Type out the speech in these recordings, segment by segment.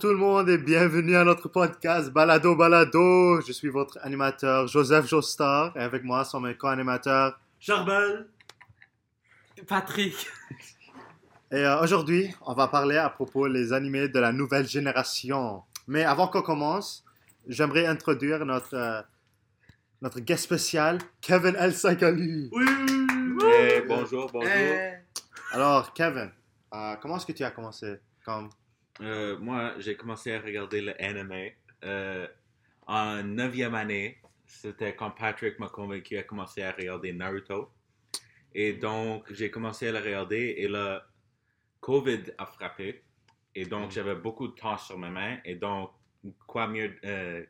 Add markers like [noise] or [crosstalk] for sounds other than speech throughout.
tout le monde et bienvenue à notre podcast Balado Balado. Je suis votre animateur Joseph Jostar et avec moi sont mes co-animateurs Charbel. Patrick. [laughs] Et euh, aujourd'hui, on va parler à propos des animés de la nouvelle génération. Mais avant qu'on commence, j'aimerais introduire notre, euh, notre guest spécial, Kevin El Sakali. Oui. Eh, bonjour, bonjour. Alors, Kevin, euh, comment est-ce que tu as commencé comme... Euh, moi, j'ai commencé à regarder le anime euh, en neuvième année. C'était quand Patrick m'a convaincu à commencer à regarder Naruto. Et donc, j'ai commencé à le regarder et le COVID a frappé. Et donc, j'avais beaucoup de temps sur mes mains. Et donc, quoi, mieux, euh,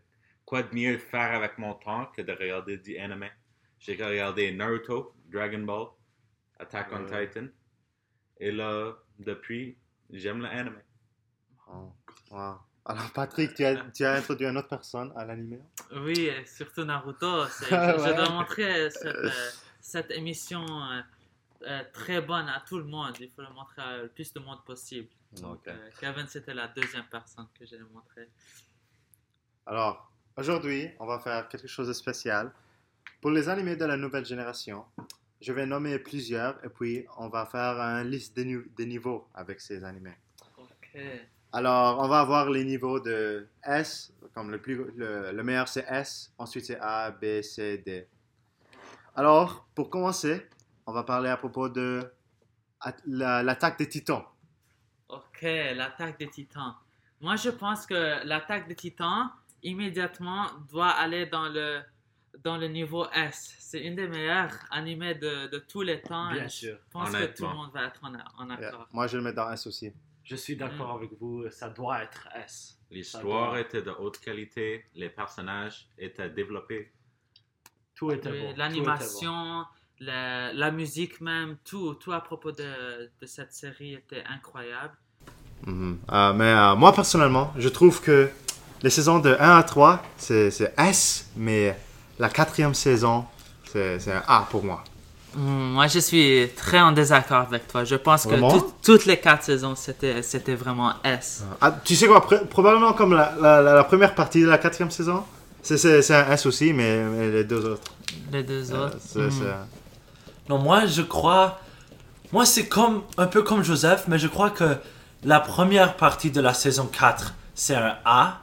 quoi de mieux faire avec mon temps que de regarder du anime? J'ai regardé Naruto, Dragon Ball, Attack on. Titan. Et là, depuis, j'aime l'anime. Oh, wow. Alors, Patrick, tu as, tu as introduit une autre personne à l'animé Oui, surtout Naruto. [laughs] Je, dois montrer cette, euh, cette émission euh, euh, très bonne à tout le monde. Il faut le montrer à le plus de monde possible. Donc, euh, Kevin, c'était la deuxième personne que j'ai montré. Alors, aujourd'hui, on va faire quelque chose de spécial. Pour les animés de la nouvelle génération, je vais nommer plusieurs et puis on va faire une liste des, des niveaux avec ces animés. Ok. Alors, on va avoir les niveaux de S, comme le, plus, le, le meilleur c'est S, ensuite c'est A, B, C, D. Alors, pour commencer, on va parler à propos de at- la- l'attaque des titans. Ok, l'attaque des titans. Moi, je pense que l'attaque des titans, immédiatement, doit aller dans le, dans le niveau S. C'est une des meilleures animés de, de tous les temps. Bien et sûr. Je pense que tout le monde va être en, en Yeah. accord. Moi, je le mets dans S aussi. Je suis d'accord avec vous. Ça doit être S. L'histoire doit- était de haute qualité, les personnages étaient développés. Tout était Oui, bon. tout était L'animation, la, la musique même, tout, tout à propos de, de cette série était incroyable. Mhm. Euh, mais euh, moi, personnellement, je trouve que les saisons de 1 à 3, c'est S, mais la quatrième saison, c'est c'est un A pour moi. Hmm, moi, je suis très en désaccord avec toi. Je pense que tout- toutes les quatre saisons, c'était c'était vraiment S. Ah, tu sais quoi, pr- probablement comme la, la- la- la première partie de la quatrième saison, c'est- c'est c'est un S aussi, mais, mais les deux autres. Les deux euh, autres. c'est- Non, moi, je crois. Moi, c'est comme un peu comme Joseph, mais je crois que la première partie de la saison 4, c'est un A.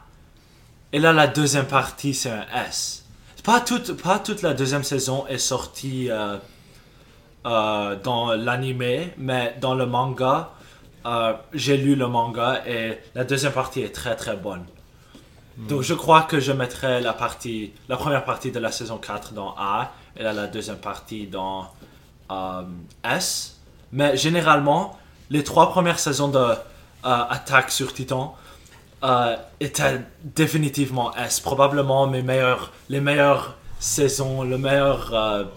Et là, la deuxième partie, c'est un S. Pas toute, pas toute la deuxième saison est sortie euh, euh, dans l'anime, mais dans le manga, euh, j'ai lu le manga et la deuxième partie est très très bonne. Donc je crois que je mettrai la partie, la première partie de la saison 4 dans A et là, la deuxième partie dans euh, S. Mais généralement, les trois premières saisons de Attaque sur Titan étaient définitivement S. Probablement mes meilleures, les meilleures saisons, le meilleur,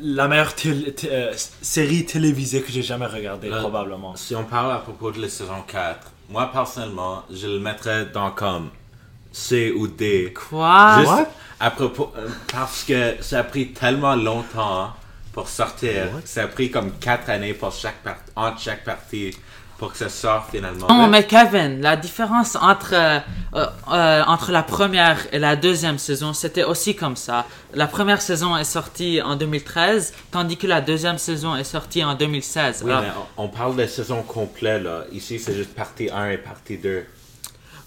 la meilleure euh, série télévisée que j'ai jamais regardée, probablement. Si on parle à propos de la saison 4, moi personnellement, je le mettrais dans comme C ou D. Quoi? Juste What? à propos, euh, parce que ça a pris tellement longtemps pour sortir. Ça a pris comme 4 années pour chaque part- entre chaque partie pour que ça sorte finalement. Non, mais Kevin, la différence entre, euh, euh, entre la première et la deuxième saison, c'était aussi comme ça. La première saison est sortie en 2013, tandis que la deuxième saison est sortie en 2016. Oui, Alors, mais on, on parle de saison complète là. Ici, c'est juste partie 1 et partie 2.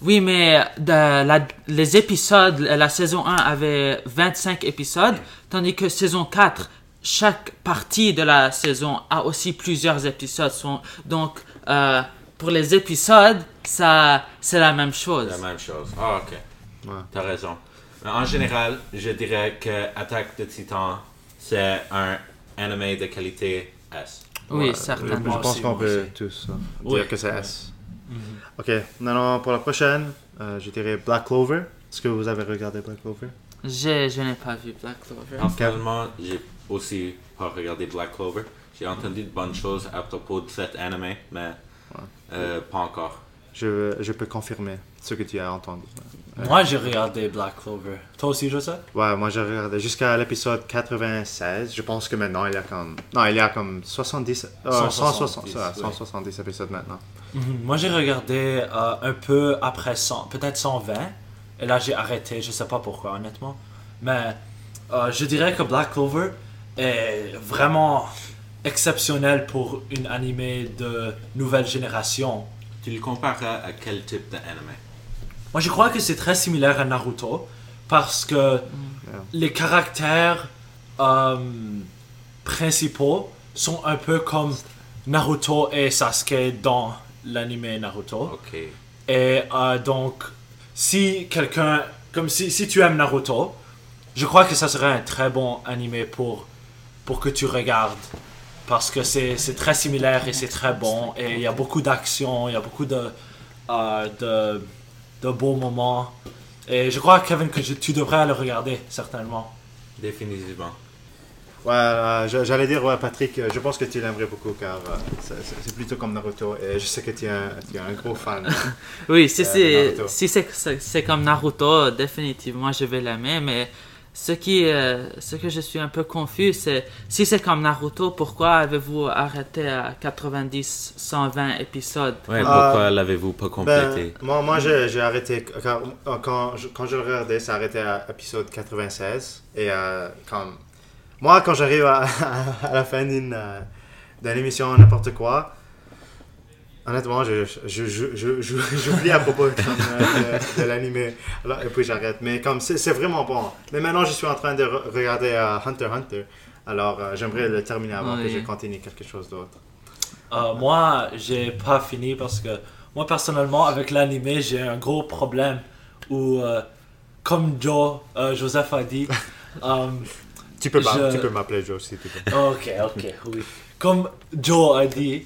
Oui, mais de la- les épisodes, la saison 1 avait 25 épisodes, tandis que saison 4, chaque partie de la saison a aussi plusieurs épisodes. Sont- Donc, euh, pour les épisodes, ça, c'est la même chose. La même chose. Ah, ok. Ouais. T'as raison. Mais en général, je dirais que Attaque de Titan, c'est un anime de qualité S. Oui, Ouais, certainement. Je pense qu'on peut tous Oui. dire que c'est S. Ok, maintenant pour la prochaine, euh, je dirais Black Clover. Est-ce que vous avez regardé Black Clover? Je, je n'ai pas vu Black Clover. Personnellement, j'ai aussi pas regardé Black Clover. J'ai entendu de bonnes choses à propos de cet anime, mais euh, pas encore. Je, je peux confirmer ce que tu as entendu. Moi, j'ai regardé Black Clover. Toi aussi, Joseph? Ouais, moi j'ai regardé jusqu'à l'épisode 96. Je pense que maintenant il y a comme. Non, il y a comme 70. euh, 170, 160, ça, oui. 170 épisodes maintenant. Mhm. Moi, j'ai regardé euh, un peu après 100, peut-être 120. Et là, j'ai arrêté. Je sais pas pourquoi, honnêtement. Mais euh, je dirais que Black Clover est vraiment exceptionnel pour une animé de nouvelle génération. Tu le compares à, à quel type d'anime Moi, je crois que c'est très similaire à Naruto parce que les caractères euh, principaux sont un peu comme Naruto et Sasuke dans l'anime Naruto. Et euh, donc, si quelqu'un, comme si, si tu aimes Naruto, je crois que ça serait un très bon animé pour, pour que tu regardes. Parce que c'est c'est très similaire et c'est très bon. Et il y a beaucoup d'action, il y a beaucoup de, euh, de, de beaux moments. Et je crois, Kevin, que je- tu devrais le regarder, certainement. Définitivement. Ouais, euh, j'allais dire, ouais, Patrick, euh, je pense que tu l'aimerais beaucoup car euh, c'est- plutôt comme Naruto et je sais que tu es un, tu es un gros fan. [laughs] Oui, si Euh, c'est Naruto. si c'est c'est- c'est comme Naruto, définitivement je vais l'aimer. Mais ce qui euh, ce que je suis un peu confus, c'est si c'est comme Naruto, pourquoi avez-vous arrêté à 90, 120 épisodes? Ouais, Euh, pourquoi l'avez-vous pas Ben, complété? moi, moi j'ai j'ai arrêté, quand, quand, je, quand je le regardais, ça arrêté à épisode 96. Et euh, comme, moi, quand j'arrive à, [laughs] à la fin d'une euh, d'une émission, n'importe quoi, honnêtement, je, [laughs] j'oublie à propos euh, de, de l'anime. Et puis j'arrête. Mais comme c'est c'est vraiment bon. Mais maintenant, je suis en train de re- regarder euh, Hunter x Hunter. Alors, euh, j'aimerais le terminer avant que je continue quelque chose d'autre. Euh, moi, j'ai pas fini parce que moi personnellement avec l'animé j'ai un gros problème où euh, comme Joe, euh, Joseph a dit, [laughs] Tu peux, m'a- Je- tu peux m'appeler Joe si tu veux. ok ok oui, comme Joe a dit,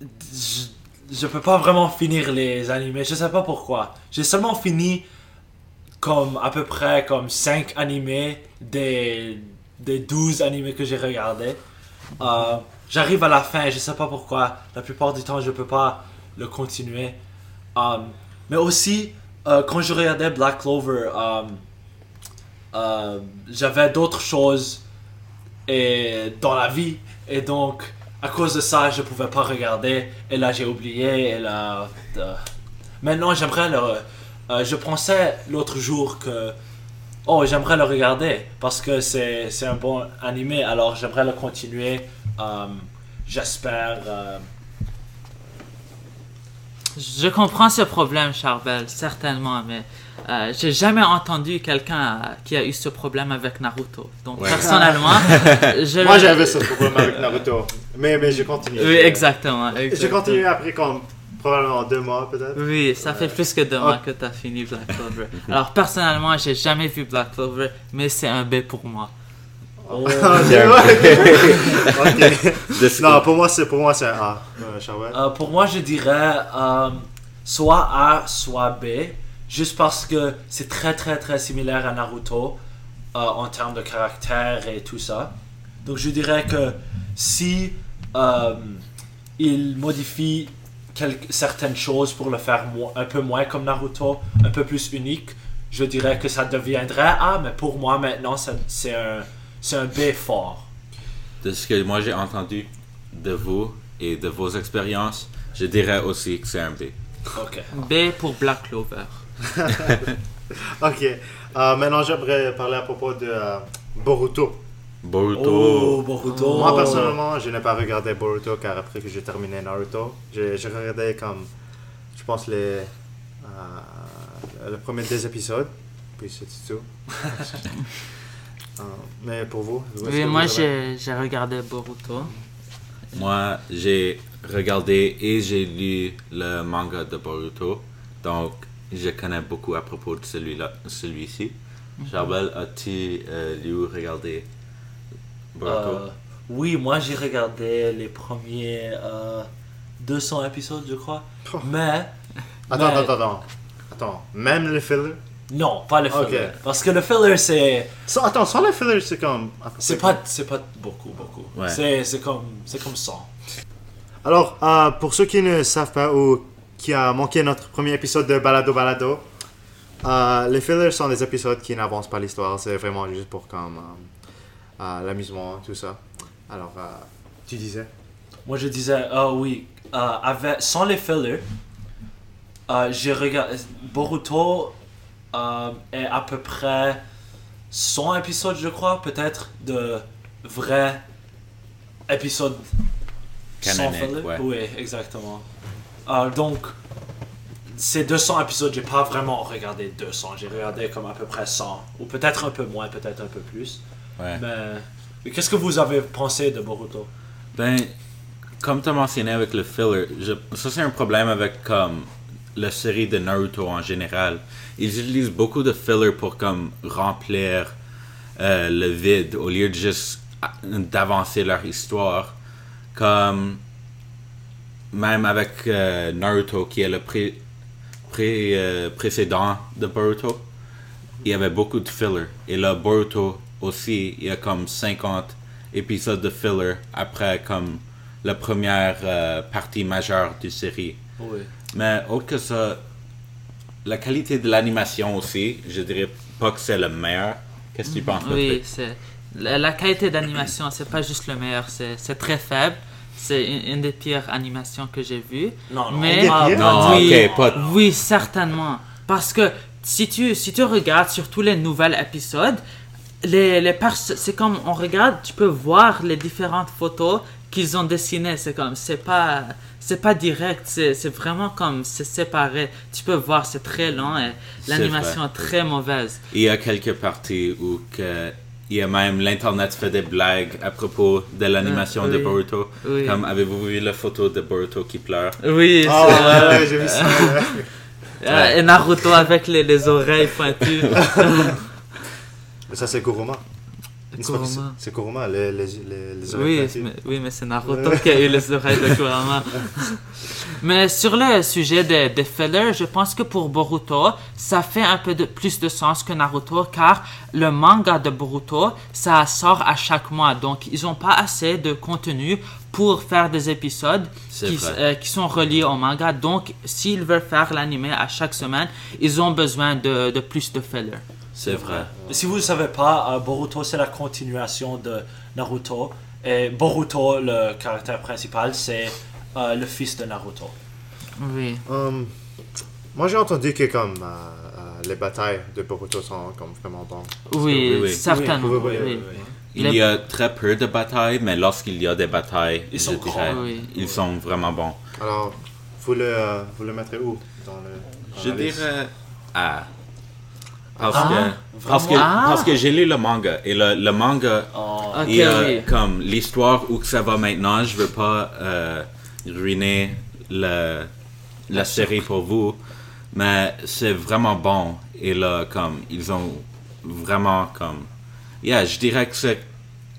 je, je peux pas vraiment finir les animés, je sais pas pourquoi. J'ai seulement fini comme à peu près comme 5 animés des, des 12 animés que j'ai regardés. Euh, J'arrive à la fin, je sais pas pourquoi. La plupart du temps, je peux pas le continuer. Euh, mais aussi, euh, quand je regardais Black Clover, j'avais d'autres choses et, dans la vie. Et donc, à cause de ça, je pouvais pas regarder. Et là, j'ai oublié. Et là, euh, maintenant, j'aimerais le. euh, je pensais l'autre jour que. Oh, j'aimerais le regarder parce que c'est un bon animé. Alors, j'aimerais le continuer. Euh, J'espère. Je comprends ce problème, Charbel, certainement, mais euh, j'ai jamais entendu quelqu'un qui a eu ce problème avec Naruto. Donc, Ouais. personnellement, [laughs] je... Moi, j'avais ce problème avec Naruto. Mais, mais j'ai continué. Oui, exactement. J'ai continué après comme probablement deux mois peut-être. Oui, ça fait plus que deux mois que tu as fini Black Clover. Alors, personnellement, j'ai jamais vu Black Clover, mais c'est un B pour moi. oh. [laughs] De- Non, pour moi c'est pour moi c'est un A. Euh. Euh, pour moi, je dirais euh, soit A, soit B, juste parce que c'est très très très similaire à Naruto euh, en termes de caractère et tout ça. Donc je dirais que si euh, il modifie quelques, certaines choses pour le faire un peu moins comme Naruto, un peu plus unique, je dirais que ça deviendrait A, mais pour moi maintenant c'est un, c'est un B fort. de ce que moi j'ai entendu de vous et de vos expériences, je dirais aussi que c'est un B. Ok. B pour Black Clover. [laughs] Ok. Euh, maintenant j'aimerais parler à propos de euh, Boruto. Boruto. Oh, Boruto. Moi personnellement je n'ai pas regardé Boruto car après que j'ai terminé Naruto, j'ai regardé comme je pense les euh, le premier deux épisodes. Puis c'est tout. [laughs] Euh, mais pour vous Oui, moi, avez- j'ai regardé Boruto. Moi, j'ai regardé et j'ai lu le manga de Boruto. Donc, je connais beaucoup à propos de celui-là, celui-ci. Charbel, as-tu euh, lu ou regardé Boruto Euh, oui, moi j'ai regardé les premiers euh, 200 épisodes, je crois. Oh. Mais. Attends, mais- attends, attends. Attends, même le filler? Non, pas le filler. Parce que le filler, c'est. Sans- Attends, sans le filler, c'est comme. C'est pas, c'est pas beaucoup, beaucoup. Ouais. C'est, c'est comme, c'est comme 100. Alors, euh, pour ceux qui ne savent pas ou qui a manqué notre premier épisode de Balado Balado, euh, les fillers sont des épisodes qui n'avancent pas l'histoire. C'est vraiment juste pour comme euh, euh, l'amusement, tout ça. Alors, euh, tu disais? Moi je disais, ah oui, euh, avec, sans les fillers, euh, j'ai regardé. Boruto euh, est à peu près 100 épisodes, je crois, peut-être, de vrais épisodes sans Canoniques, filler. ouais. Oui, exactement. Euh, donc, ces 200 épisodes, j'ai pas vraiment regardé 200. J'ai regardé comme à peu près 100. Ou peut-être un peu moins, peut-être un peu plus. Ouais. Mais, mais qu'est-ce que vous avez pensé de Boruto? Ben, comme tu as mentionné avec le filler, je- ça c'est un problème avec comme la série de Naruto en général. Ils utilisent beaucoup de filler pour comme remplir euh, le vide au lieu de juste a- d'avancer leur histoire. Comme même avec euh, Naruto qui est le pré, pré- euh, précédent de Boruto, il y avait beaucoup de filler. Et là, Boruto aussi, il y a comme 50 épisodes de filler après comme la première euh, partie majeure du série. Oui. Mais autre que ça, la qualité de l'animation aussi, je dirais pas que c'est le meilleur. Qu'est-ce que tu penses, Oui, c'est la, la qualité d'animation, c'est pas juste le meilleur, c'est très faible. C'est une, une des pires animations que j'ai vues. Non, non, Mais pas- Des pires? Non, oui, ok, pas- oui, certainement. Parce que si tu, si tu regardes sur tous les nouveaux épisodes, les, les c'est comme on regarde, tu peux voir les différentes photos qu'ils ont dessinées. C'est comme, c'est pas, c'est pas direct, c'est c'est vraiment comme, c'est séparé. Tu peux voir, c'est très lent et l'animation est très mauvaise. Il y a quelques parties où que, il y a même l'internet fait des blagues à propos de l'animation Ah, de. Boruto. Oui. Comme avez-vous vu la photo de Boruto qui pleure? Oui, Ah c'est ouais, vrai. ouais, j'ai vu ça. ouais. Euh, [laughs] Et Naruto avec les, les oreilles pointues. [laughs] Mais ça, c'est Kuruma. C'est Kuruma, les, les, les, les oreilles Oui, mais, oui, mais c'est Naruto qui a eu les oreilles de Kurama. [laughs] mais sur le sujet des des fillers, je pense que pour Boruto, ça fait un peu de, plus de sens que Naruto, car le manga de Boruto, ça sort à chaque mois. Donc, ils n'ont pas assez de contenu pour faire des épisodes qui, euh, qui sont reliés au manga. Donc, s'ils veulent faire l'anime à chaque semaine, ils ont besoin de, de plus de fillers. C'est vrai. Si vous ne savez pas, euh, Boruto c'est la continuation de Naruto. Et Boruto, le caractère principal, c'est euh, le fils de Naruto. Oui. Hum, moi, j'ai entendu que comme euh, euh, les batailles de Boruto sont comme vraiment bonnes. Oui, oui, oui. certainement. Oui, Oui, oui, oui, oui. Il y a très peu de batailles, mais lorsqu'il y a des batailles, Ils sont dirais, grands, oui. ils sont vraiment bons. Alors, vous le, euh, vous le mettrez où dans le, dans Je dirais A. Parce Ah, que, parce que, vraiment? parce que j'ai lu le manga. Et le, le manga, Oh, Ok, il y a oui. comme l'histoire où que ça va maintenant. Je veux pas euh, ruiner le, la série pour vous. Mais c'est vraiment bon. Et là, comme, ils ont vraiment comme. Yeah, je dirais que c'est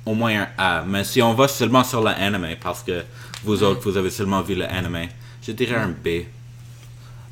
au moins un A. Mais si on va seulement sur l'anime, parce que vous autres, vous avez seulement vu l'anime, je dirais un B.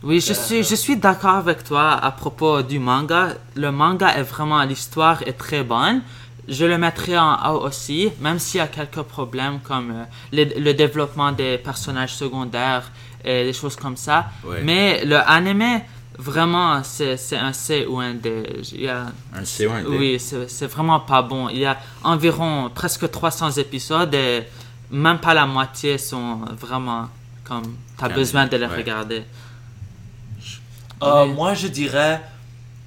Oui, je suis, je suis d'accord avec toi à propos du manga. Le manga est vraiment, l'histoire est très bonne. Je le mettrai en A aussi, même s'il y a quelques problèmes comme euh, le, le développement des personnages secondaires et des choses comme ça. Mais le anime, vraiment, c'est un C ou un D. Il y a, Un C ou un D? oui, c'est vraiment pas bon. Il y a environ presque 300 épisodes et même pas la moitié sont vraiment comme, t'as besoin de les ouais. regarder. Euh, Oui. Moi, je dirais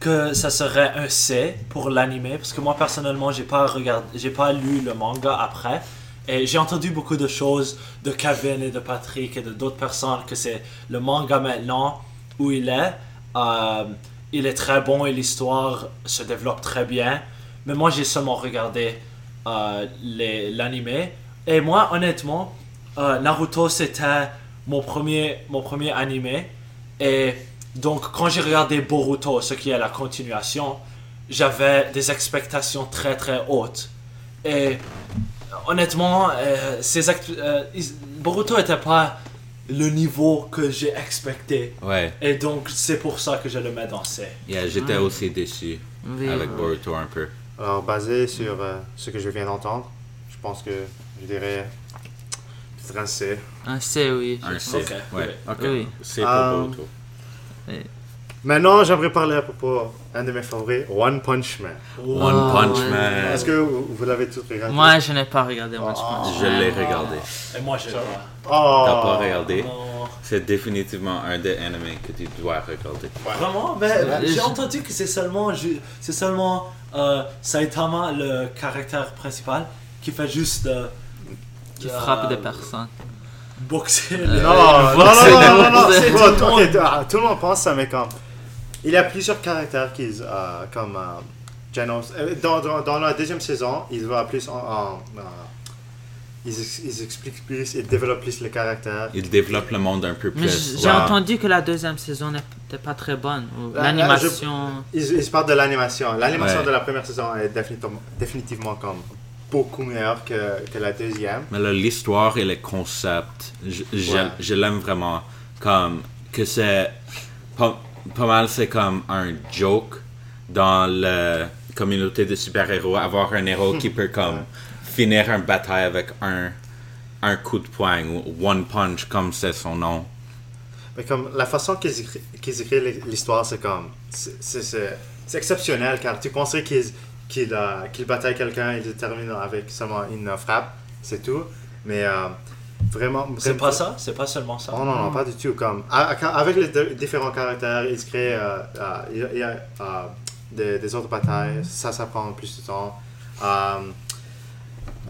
que ça serait un C pour l'anime parce que moi personnellement, j'ai pas regardé, j'ai pas lu le manga après. Et j'ai entendu beaucoup de choses de Kevin et de Patrick et de d'autres personnes que c'est le manga maintenant où il est. Euh, il est très bon et l'histoire se développe très bien. Mais moi, j'ai seulement regardé euh, l'anime. Et moi, honnêtement, euh, Naruto, c'était mon premier, mon premier anime. Et donc, quand j'ai regardé Boruto, ce qui est la continuation, j'avais des expectations très très hautes. Et honnêtement, euh, ces act- euh, ils- Boruto n'était pas le niveau que j'ai expecté. Ouais. Et donc, c'est pour ça que je le mets dans C. Yeah, j'étais aussi déçu Oui. avec Boruto un peu. Alors, basé sur euh, ce que je viens d'entendre, je pense que je dirais peut-être un C. Un C, oui. Un. C. Ok, Ouais. Oui. C pour Euh, Maintenant, j'aimerais parler à propos d'un de mes favoris, One Punch Man. One Oh, Punch ouais. Man. Est-ce que vous, vous l'avez tous regardé? Moi, je n'ai pas regardé One Oh. Punch Je Man. l'ai regardé. Et moi, je. Oh. T'as pas regardé? C'est définitivement un des animés que tu dois regarder. Vraiment? Mais C'est vrai. j'ai Je- entendu que c'est seulement, c'est seulement euh, Saitama, le caractère principal, qui fait juste euh, Qui euh, frappe des personnes. Boxer. Euh, les- [laughs] Non, non, non, non, non, non, non, tout monde. tout le monde pense ça, mais comme. Il y a plusieurs caractères qui, euh, comme euh, Genos. Dans, dans, dans la deuxième saison, ils vont plus en. en, euh, ils, ils expliquent plus, ils développent plus les caractères. Il développe le monde un peu Mais plus. j'ai entendu que la deuxième saison n'était pas très bonne. ou La- la- L'animation. Ils, ils parlent de l'animation. L'animation Ouais. de la première saison est définitivement, définitivement comme beaucoup meilleure que, que la deuxième. Mais là, l'histoire et les concepts, je, je- Ouais. je l'aime vraiment. Comme que c'est pas, pas mal, c'est comme un joke dans la communauté de super-héros. Avoir un héros qui [laughs] peut comme finir une bataille avec un, un coup de poing ou one punch comme c'est son nom. Mais comme la façon qu'ils écri- qu'ils écrivent l'histoire, c'est comme. c'est- exceptionnel car tu penserais qu'ils qu'ils euh, qu'ils bataillent quelqu'un et ils terminent avec seulement une frappe, c'est tout. Mais euh, vraiment. C'est pas ça? C'est pas seulement ça? Oh non, non, pas du tout. Comme, avec les deux- différents caractères, il se crée euh, euh, il y a- il des autres batailles. Ça, ça prend plus de temps.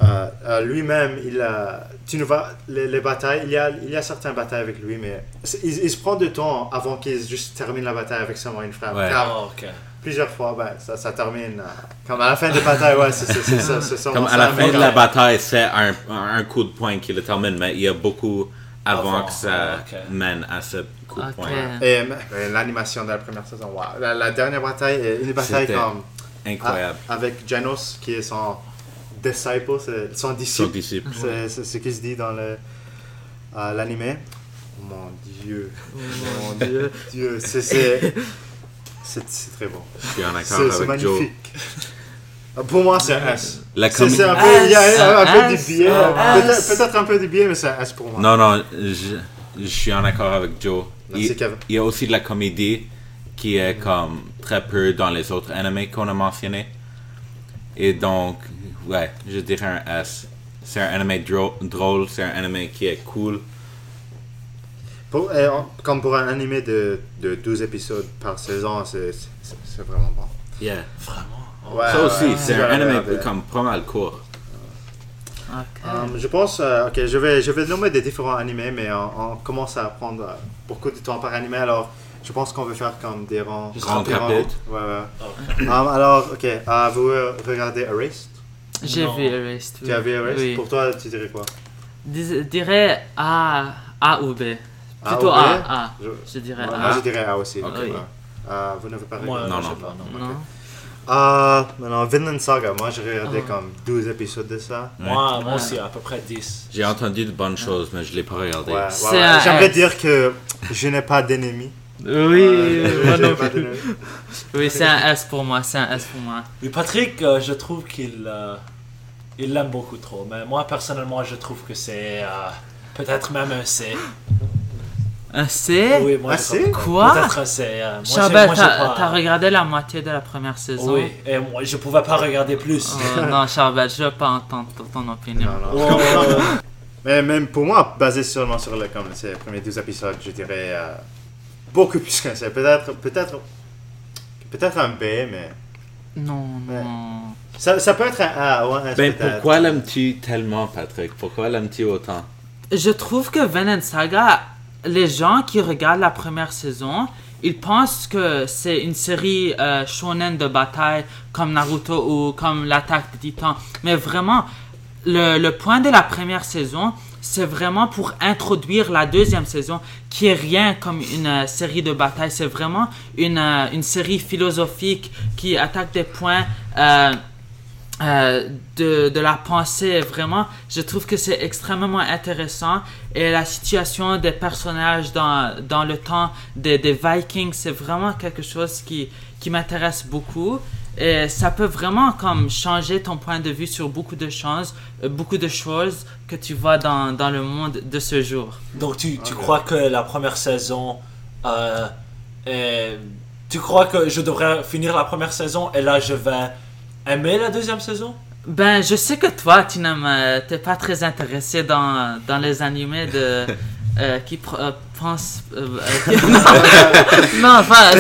Euh, euh, Lui-même, il a, tu ne vois, les, les batailles, il y, a, il y a certaines batailles avec lui, mais il, il se prend du temps avant qu'il juste termine la bataille avec seulement une frappe. Ouais. Car Ah, ok. plusieurs fois, ben, ça, ça termine. euh, comme à la fin des batailles, ouais, c'est ça. Comme à la fin de la bataille, c'est un, un coup de poing qui le termine, mais il y a beaucoup avant, Avant, que ça ok. mène à ce coup de poing. Et l'animation de la première saison, wow. la, la dernière bataille est une bataille comme. Incroyable. Ah, avec Janos, qui est son disciple, c'est- son Son disciple. disciple. C'est ce qui se dit dans le, euh, l'anime. Oh mon dieu. Mon dieu. Dieu. C'est, très bon. Je suis en C'est, accord avec Joe. magnifique. Ah, Pour moi, c'est un S. La C'est, un peu, il y a un, S, peu S, du biais. peut-être, un peu du biais, mais c'est un S pour moi. Non, non, je, je suis en accord avec Joe. Merci, Il, Kevin. il y a aussi de la comédie qui est comme très peu dans les autres animés qu'on a mentionnés. Et donc, ouais, je dirais un S. C'est un anime dro- drôle, c'est un anime qui est cool. Pour- euh, comme pour un animé de, de 12 épisodes par saison, c'est, vraiment bon. Yeah. Vraiment? Ouais, Ça aussi, ouais, c'est un anime regarder. comme pas mal court. Ok. Um, je pense, euh, ok, je vais, je vais nommer des différents animés, mais on, on commence à prendre euh, beaucoup de temps par animé, alors je pense qu'on va faire comme des rangs. Juste des rendre rangs. rapide. Ouais, ouais. Um, alors, ok, euh, vous euh, regardez Erased J'ai vu Erased. Tu as vu Oui. Pour toi, tu dirais quoi Je dirais A, A ou B. A Plutôt? A, A. Je, Je dirais moi, A. je dirais A aussi. Ok. ouais. Euh, vous n'avez pas Moi, regardé Non, je non. pas, non. Non. Euh, maintenant, Vinland Saga, moi j'ai regardé Ah. comme 12 épisodes de ça. Moi, moi aussi, à peu près 10. J'ai entendu de bonnes choses, mais je l'ai pas regardé. Ouais, ouais, J'aimerais dire que je n'ai pas d'ennemis. Oui, Euh, moi non plus. d'ennemis. Oui, c'est un S pour moi, c'est un S pour moi. Mais Patrick, euh, je trouve qu'il euh, il l'aime beaucoup trop. Mais moi, personnellement, je trouve que c'est euh, peut-être même un C. Un C? Oui, moi, Un je C? trouve- Quoi? Peut-être un C. euh, moi, j'ai- Charbel, moi, j'ai t'as pas- t'as regardé la moitié de la première saison? Oui, et moi, je pouvais pas regarder plus. Oh, Non, Charbel, je veux pas entendre ton, ton opinion. Non, non. Mais même pour moi, basé seulement sur le, comme ces premiers 12 épisodes, je dirais euh, beaucoup plus qu'un C. Peut-être, peut-être, peut-être un B, mais Non, Ouais. non. ça, ça peut être un A ou un S. Ben, pourquoi l'aimes-tu tellement, Patrick? Pourquoi l'aimes-tu autant? Je trouve que Vinland Saga, les gens qui regardent la première saison, ils pensent que c'est une série euh, shonen de bataille comme Naruto ou comme l'attaque des titans. Mais vraiment, le, le point de la première saison, c'est vraiment pour introduire la deuxième saison, qui est rien comme une euh, série de bataille. C'est vraiment une, euh, une série philosophique qui attaque des points euh, de, de la pensée. Vraiment, je trouve que c'est extrêmement intéressant. Et la situation des personnages dans, dans le temps des, des Vikings, c'est vraiment quelque chose qui, qui m'intéresse beaucoup. Et ça peut vraiment comme changer ton point de vue sur beaucoup de choses, euh, beaucoup de choses que tu vois dans, dans le monde de ce jour. Donc, tu, tu crois que la première saison euh, est Tu crois que je devrais finir la première saison et là je vais aimer la deuxième saison? Ben, je sais que toi, tu euh, t'es pas très intéressé dans, dans les animés de. [laughs] euh, qui euh, euh, euh, [laughs] non, enfin,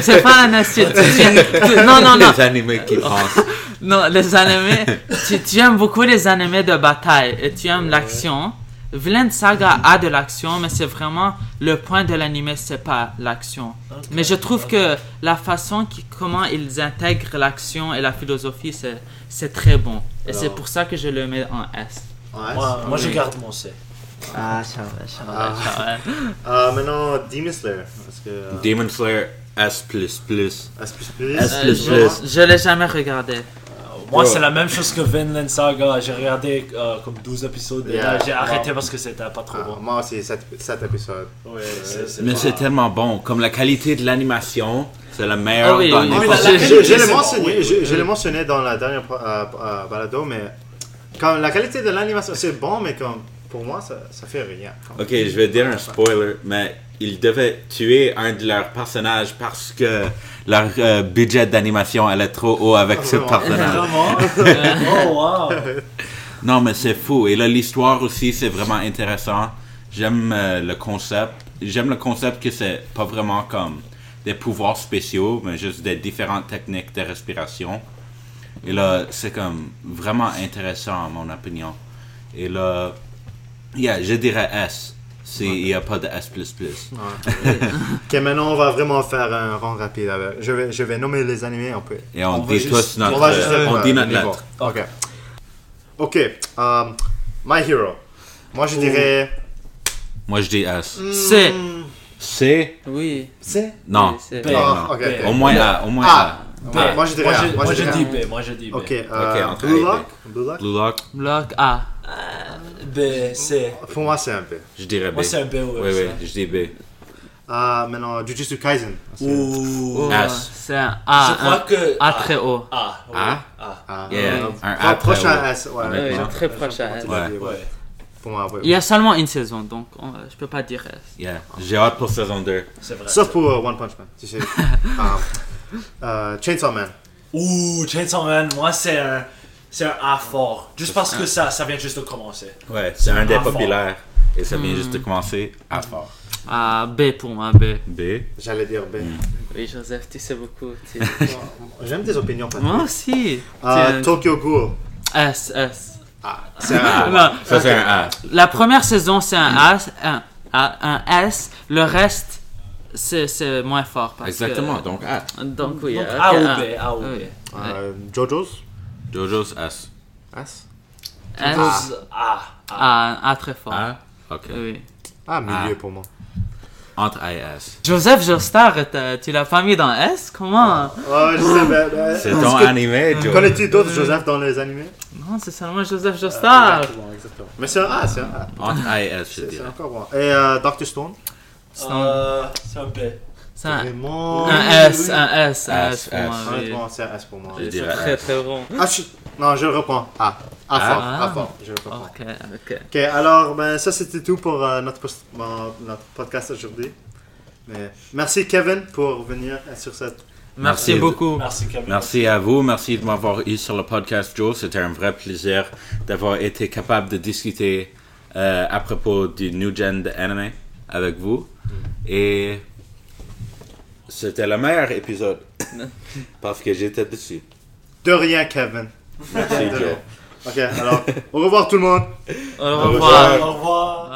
c'est pas un tu- non, non, non. Les animés qui pensent. [laughs] Non, les animés. tu, tu aimes beaucoup les animés de bataille et tu aimes l'action. Villain Saga a de l'action, mais c'est vraiment le point de l'animé, c'est pas l'action. Mais je trouve que la façon qui, comment ils intègrent l'action et la philosophie, c'est, très bon. Et c'est pour ça que je le mets en S. Ouais, Moi, moi je garde mon C. Ah, ça va, ça va, ça Euh, maintenant, Demon Slayer. Parce que. euh, Demon Slayer S++. S++. S++. je, je l'ai jamais regardé. Moi Ouais. c'est la même chose que Vinland Saga. J'ai regardé euh, comme 12 épisodes et Yeah. là j'ai arrêté Wow. parce que c'était pas trop Ah, bon. moi aussi, 7, épisodes. Ouais, c'est- c'est Mais pas- c'est tellement bon. Comme la qualité de l'animation, c'est la meilleure Ah oui, dans oui, les oui, Moi, la- je- l'ai mentionné, oui. je, je l'ai mentionné dans la dernière euh, euh, balado, mais quand la qualité de l'animation, c'est bon, mais comme pour moi, ça, ça fait rien. Ok, je vais dire un spoiler, mais ils devaient tuer un de leurs personnages parce que leur euh, budget d'animation allait trop haut avec ce personnage. Vraiment? [laughs] Oh wow Non, mais c'est fou. Et là, l'histoire aussi, c'est vraiment intéressant. J'aime euh, le concept. J'aime le concept que c'est pas vraiment comme des pouvoirs spéciaux, mais juste des différentes techniques de respiration. Et là, c'est comme vraiment intéressant, à mon opinion. Et là, yeah, je dirais S. Si il n'y a pas de S. [laughs] Ok, maintenant on va vraiment faire un rang rapide. avec- Je vais, je vais nommer les animés, on peut. Et on, On va dit juste- tous notre. On va juste euh, on euh, dit notre niveau. lettre. Ok. Ok. euh, My Hero. Moi je dirais. Moi, je dis S. Hmm, C Oui. C'est. Non. Oui, B. Ah, B. ok, ok. Au moins A. Au moins Ah. A. B. Moi, je dirais A. Moi, dis. B. Moi je dis B. Ok. euh, entre Blue A et Lock? Blue Lock. Blue Lock, A. B, C. Pour moi c'est un B. je dirais B. Moi c'est un B, ouais. Oui, oui, je dis B. Euh, maintenant Jujutsu Kaisen. Ouh. S. C'est un A. je crois un que. A très haut. A. ouais. A? A. Ah, Yeah, un pro- A prochain très haut. S. Ouais, Ouais, Oui, ouais. très proche à S. Ouais. Ouais. Pour moi, ouais. Il y a seulement une saison, donc on- je peux pas dire S. Yeah. J'ai hâte pour saison 2. C'est vrai. Sauf pour euh, One Punch Man. Tu sais. Euh, [laughs] euh, Chainsaw Man. Ouh, Chainsaw Man, moi c'est un. C'est un A fort. Juste parce que ça, ça vient juste de commencer. Ouais, c'est un des A populaires. Et ça vient Hmm. juste de commencer à fort. Ah, B pour moi, B. B. J'allais dire B. Oui, Joseph, tu sais beaucoup. [laughs] J'aime tes opinions, Patrick. moi aussi. Euh. Tokyo Ghoul. S, S. Ah, c'est un A. [laughs] Non, Ça, c'est un A. la première saison, c'est un A, un, A, un S. Le reste, c'est moins fort. Parce Exactement, Que, donc A. donc, oui. Donc A ou A. B, A ou B. Oui. Euh, Jojo's? Jojo's S. S? S. Tous A. A. A, A très fort. A? Ok. Oui. Ah, milieu Ah. pour moi. Entre A et S. Joseph Joestar, tu l'as pas mis dans S? Comment? Ouais, je sais, ben, ben, C'est ton animé, Joe. Connais-tu d'autres Joseph dans les animés? Non, c'est seulement Joseph Joestar. Exactement, exactement. Mais c'est un A, c'est un A. Entre A et S, je C'est c'est dirais. encore bon. Et euh, Dr. Stone Euh, c'est un B. C'est un, Vraiment. un S, un S, un S, S pour S. moi. Honnêtement, c'est un S pour moi. C'est très très bon. Ah, je... Non, je reprends. A. A fort, Ah. A fort. Je le reprends. Ok, ok. Ok, alors, ben, ça c'était tout pour euh, notre, post- bon, notre podcast aujourd'hui. Mais merci Kevin pour venir sur cette. Merci Merci. beaucoup. Merci Kevin. Merci à vous, merci de m'avoir eu sur le podcast, Joe. C'était un vrai plaisir d'avoir été capable de discuter euh, à propos du New Gen de anime avec vous. Et c'était le meilleur épisode [laughs] parce que j'étais dessus. De rien, Kevin. Merci, De Joe. Ok, alors, au revoir tout le monde. Au revoir. revoir. Au revoir.